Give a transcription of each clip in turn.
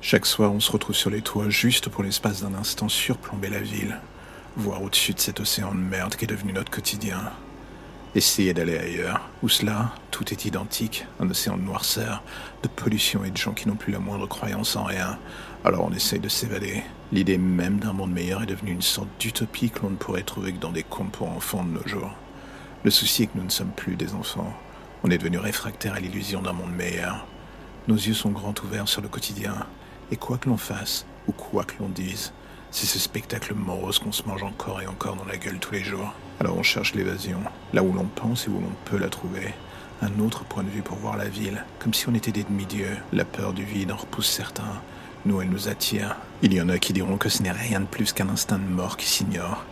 Chaque soir, on se retrouve sur les toits juste pour l'espace d'un instant surplomber la ville, voir au-dessus de cet océan de merde qui est devenu notre quotidien. Essayer d'aller ailleurs, où cela, tout est identique, un océan de noirceur, de pollution et de gens qui n'ont plus la moindre croyance en rien. Alors on essaye de s'évader. L'idée même d'un monde meilleur est devenue une sorte d'utopie que l'on ne pourrait trouver que dans des contes pour enfants de nos jours. Le souci est que nous ne sommes plus des enfants. On est devenus réfractaires à l'illusion d'un monde meilleur. Nos yeux sont grands ouverts sur le quotidien, et quoi que l'on fasse, ou quoi que l'on dise, c'est ce spectacle morose qu'on se mange encore et encore dans la gueule tous les jours. Alors on cherche l'évasion, là où l'on pense et où l'on peut la trouver. Un autre point de vue pour voir la ville, comme si on était des demi-dieux. La peur du vide en repousse certains. Nous, elle nous attire. Il y en a qui diront que ce n'est rien de plus qu'un instinct de mort qui s'ignore.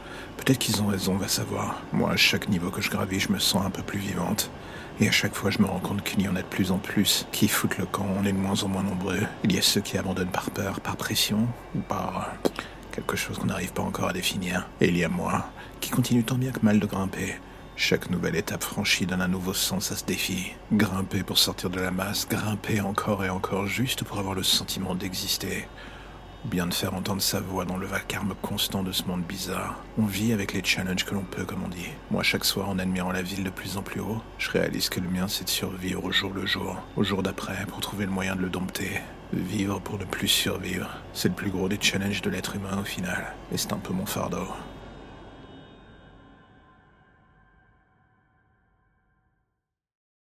Peut-être qu'ils ont raison, va savoir. Moi, à chaque niveau que je gravis, je me sens un peu plus vivante. Et à chaque fois, je me rends compte qu'il y en a de plus en plus qui foutent le camp. On est de moins en moins nombreux. Il y a ceux qui abandonnent par peur, par pression ou par quelque chose qu'on n'arrive pas encore à définir. Et il y a moi, qui continue tant bien que mal de grimper. Chaque nouvelle étape franchie donne un nouveau sens à ce défi. Grimper pour sortir de la masse, grimper encore et encore juste pour avoir le sentiment d'exister bien de faire entendre sa voix dans le vacarme constant de ce monde bizarre. On vit avec les challenges que l'on peut, comme on dit. Moi, chaque soir, en admirant la ville de plus en plus haut, je réalise que le mien, c'est de survivre au jour le jour, au jour d'après, pour trouver le moyen de le dompter. Vivre pour ne plus survivre, c'est le plus gros des challenges de l'être humain au final. Et c'est un peu mon fardeau.